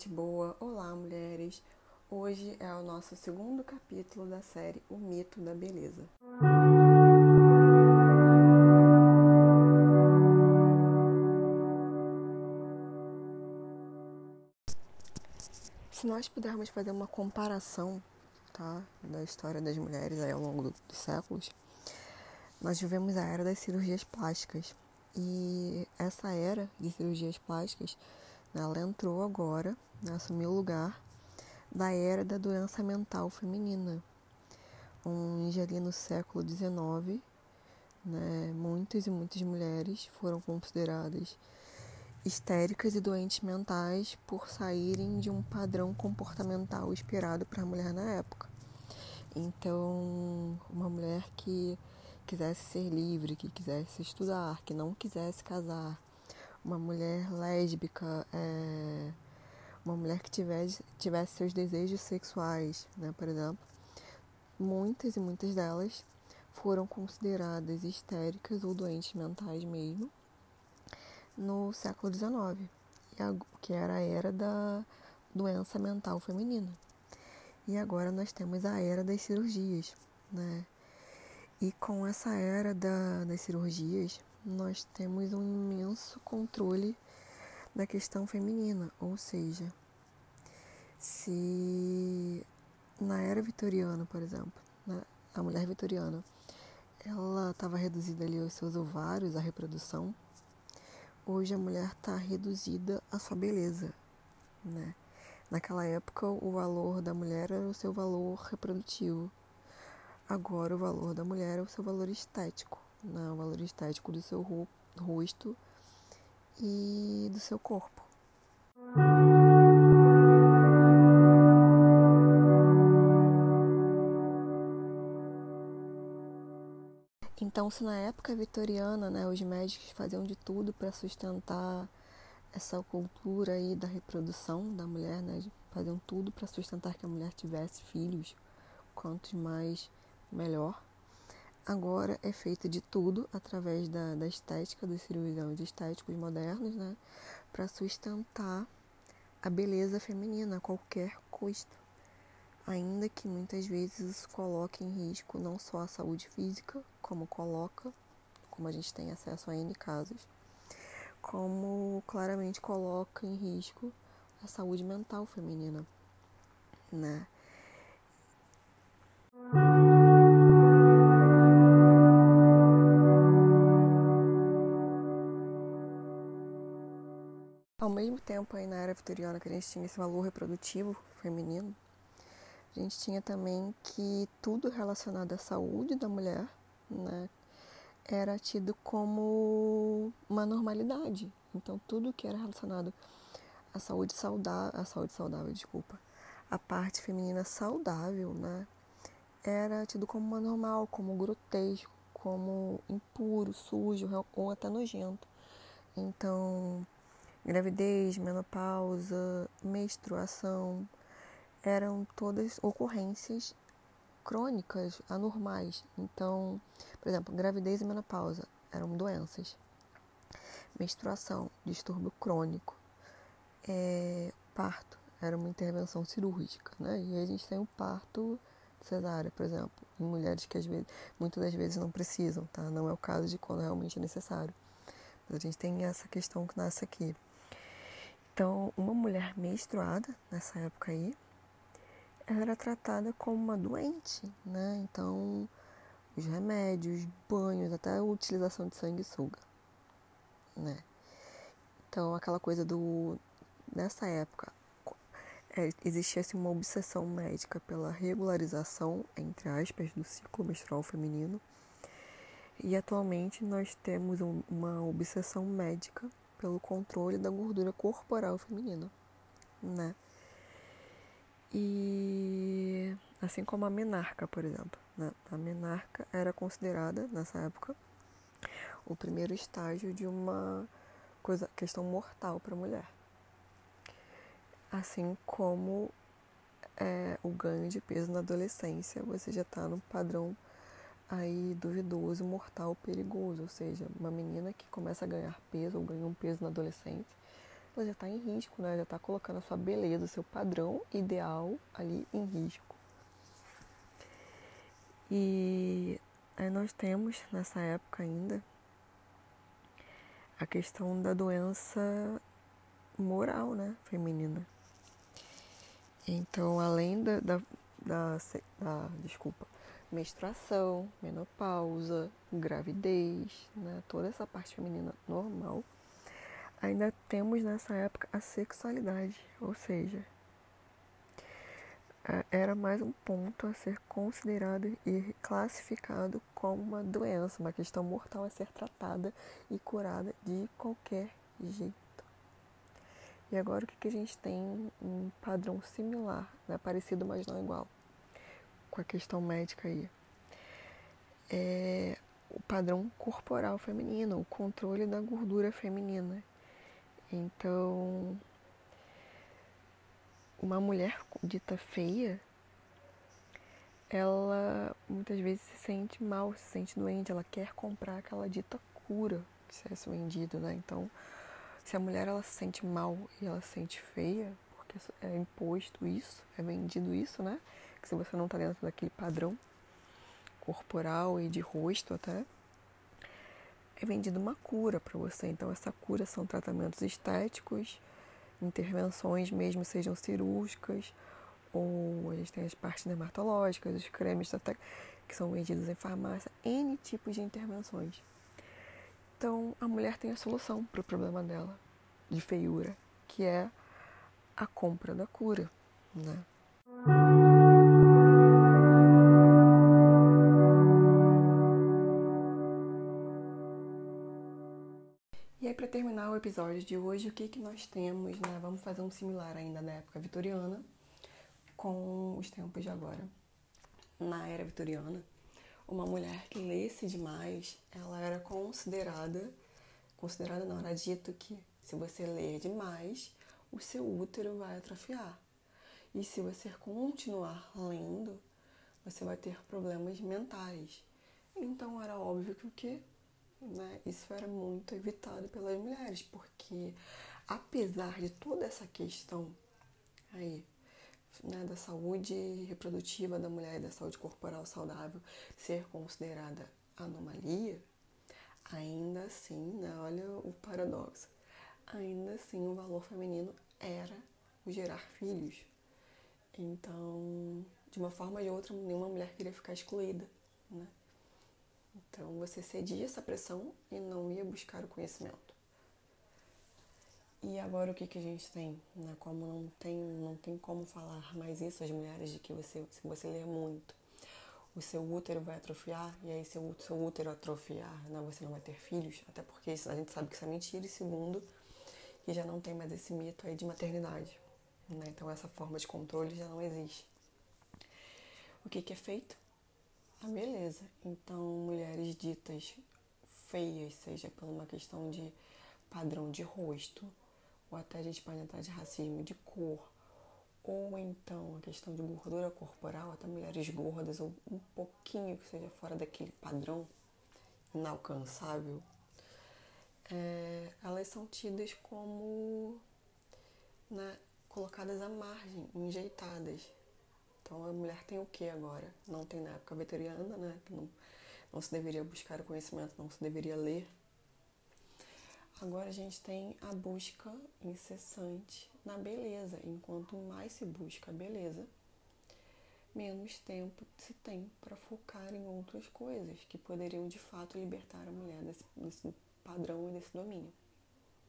gente boa! Olá, mulheres! Hoje é o nosso segundo capítulo da série O Mito da Beleza. Se nós pudermos fazer uma comparação tá, da história das mulheres aí ao longo dos séculos, nós vivemos a era das cirurgias plásticas. E essa era de cirurgias plásticas ela entrou agora, assumiu o lugar da era da doença mental feminina, onde ali no século XIX, né, muitas e muitas mulheres foram consideradas histéricas e doentes mentais por saírem de um padrão comportamental esperado para a mulher na época. Então, uma mulher que quisesse ser livre, que quisesse estudar, que não quisesse casar, uma mulher lésbica, é, uma mulher que tivesse, tivesse seus desejos sexuais, né, por exemplo, muitas e muitas delas foram consideradas histéricas ou doentes mentais mesmo no século XIX, que era a era da doença mental feminina. E agora nós temos a era das cirurgias, né? E com essa era da, das cirurgias, nós temos um imenso controle da questão feminina, ou seja, se na era vitoriana, por exemplo, né, a mulher vitoriana, ela estava reduzida ali aos seus ovários, à reprodução, hoje a mulher está reduzida à sua beleza, né? Naquela época, o valor da mulher era o seu valor reprodutivo. Agora, o valor da mulher é o seu valor estético no valor estético do seu rosto e do seu corpo. Então, se na época vitoriana, né, os médicos faziam de tudo para sustentar essa cultura aí da reprodução da mulher, né, faziam tudo para sustentar que a mulher tivesse filhos, quantos mais melhor agora é feita de tudo através da, da estética, dos cirurgiões estéticos modernos, né? Para sustentar a beleza feminina a qualquer custo. Ainda que muitas vezes isso coloque em risco não só a saúde física, como coloca, como a gente tem acesso a N casos, como claramente coloca em risco a saúde mental feminina, né? Tempo, aí na era vitoriana, que a gente tinha esse valor reprodutivo feminino, a gente tinha também que tudo relacionado à saúde da mulher, né, era tido como uma normalidade. Então, tudo que era relacionado à saúde saudável, à saúde saudável, desculpa, a parte feminina saudável, né, era tido como uma normal, como grotesco, como impuro, sujo ou até nojento. Então, gravidez, menopausa, menstruação, eram todas ocorrências crônicas, anormais. Então, por exemplo, gravidez e menopausa eram doenças. Menstruação, distúrbio crônico. É, parto era uma intervenção cirúrgica, né? E a gente tem o parto cesárea, por exemplo, em mulheres que às vezes, muitas das vezes não precisam, tá? Não é o caso de quando realmente é necessário. Mas a gente tem essa questão que nasce aqui. Então, uma mulher menstruada, nessa época aí, ela era tratada como uma doente, né? Então, os remédios, banhos, até a utilização de sanguessuga, né? Então, aquela coisa do... Nessa época, é, existia assim, uma obsessão médica pela regularização, entre aspas, do ciclo menstrual feminino. E atualmente nós temos um, uma obsessão médica pelo controle da gordura corporal feminina, né? E assim como a menarca, por exemplo, né? a menarca era considerada nessa época o primeiro estágio de uma coisa, questão mortal para a mulher, assim como é, o ganho de peso na adolescência, você já está no padrão aí duvidoso, mortal, perigoso, ou seja, uma menina que começa a ganhar peso ou ganha um peso na adolescência, ela já está em risco, né? Já está colocando a sua beleza, o seu padrão ideal ali em risco. E aí nós temos nessa época ainda a questão da doença moral, né, feminina. Então, além da, da, da, da desculpa, menstruação, menopausa, gravidez, né, toda essa parte feminina normal, ainda temos nessa época a sexualidade, ou seja, era mais um ponto a ser considerado e classificado como uma doença, uma questão mortal a ser tratada e curada de qualquer jeito. E agora o que, que a gente tem um padrão similar, né? parecido, mas não igual, com a questão médica aí. É o padrão corporal feminino, o controle da gordura feminina. Então, uma mulher dita feia, ela muitas vezes se sente mal, se sente doente, ela quer comprar aquela dita cura que se é vendido, né? Então, se a mulher ela se sente mal e ela se sente feia, porque é imposto isso, é vendido isso, né? Se você não está dentro daquele padrão corporal e de rosto até, é vendido uma cura para você. Então essa cura são tratamentos estéticos, intervenções mesmo sejam cirúrgicas, ou a gente tem as partes dermatológicas, os cremes até que são vendidos em farmácia, N tipos de intervenções. Então a mulher tem a solução para o problema dela de feiura, que é a compra da cura, né? Aí, para terminar o episódio de hoje, o que, que nós temos, né? Vamos fazer um similar ainda da época vitoriana com os tempos de agora. Na era vitoriana, uma mulher que lesse demais, ela era considerada, considerada não, era dito que se você ler demais, o seu útero vai atrofiar. E se você continuar lendo, você vai ter problemas mentais. Então era óbvio que o que? Né, isso era muito evitado pelas mulheres, porque apesar de toda essa questão aí né, da saúde reprodutiva da mulher e da saúde corporal saudável ser considerada anomalia, ainda assim, né, olha o paradoxo, ainda assim o valor feminino era o gerar filhos. Então, de uma forma ou de outra, nenhuma mulher queria ficar excluída, né? Então, você cedia essa pressão e não ia buscar o conhecimento. E agora o que, que a gente tem? Né? Como não tem, não tem como falar mais isso às mulheres de que você, se você ler muito, o seu útero vai atrofiar, e aí se o seu útero atrofiar, né, você não vai ter filhos, até porque a gente sabe que isso é mentira, e segundo, que já não tem mais esse mito aí de maternidade. Né? Então essa forma de controle já não existe. O que, que é feito? A beleza. Então mulheres ditas feias, seja por uma questão de padrão de rosto, ou até a gente pode entrar de racismo de cor, ou então a questão de gordura corporal, até mulheres gordas ou um pouquinho que seja fora daquele padrão inalcançável, é, elas são tidas como né, colocadas à margem, enjeitadas. Então a mulher tem o que agora? Não tem na época veteriana, né? Que não, não se deveria buscar o conhecimento, não se deveria ler Agora a gente tem a busca incessante na beleza. Enquanto mais se busca a beleza, menos tempo se tem para focar em outras coisas que poderiam de fato libertar a mulher desse, desse padrão e desse domínio.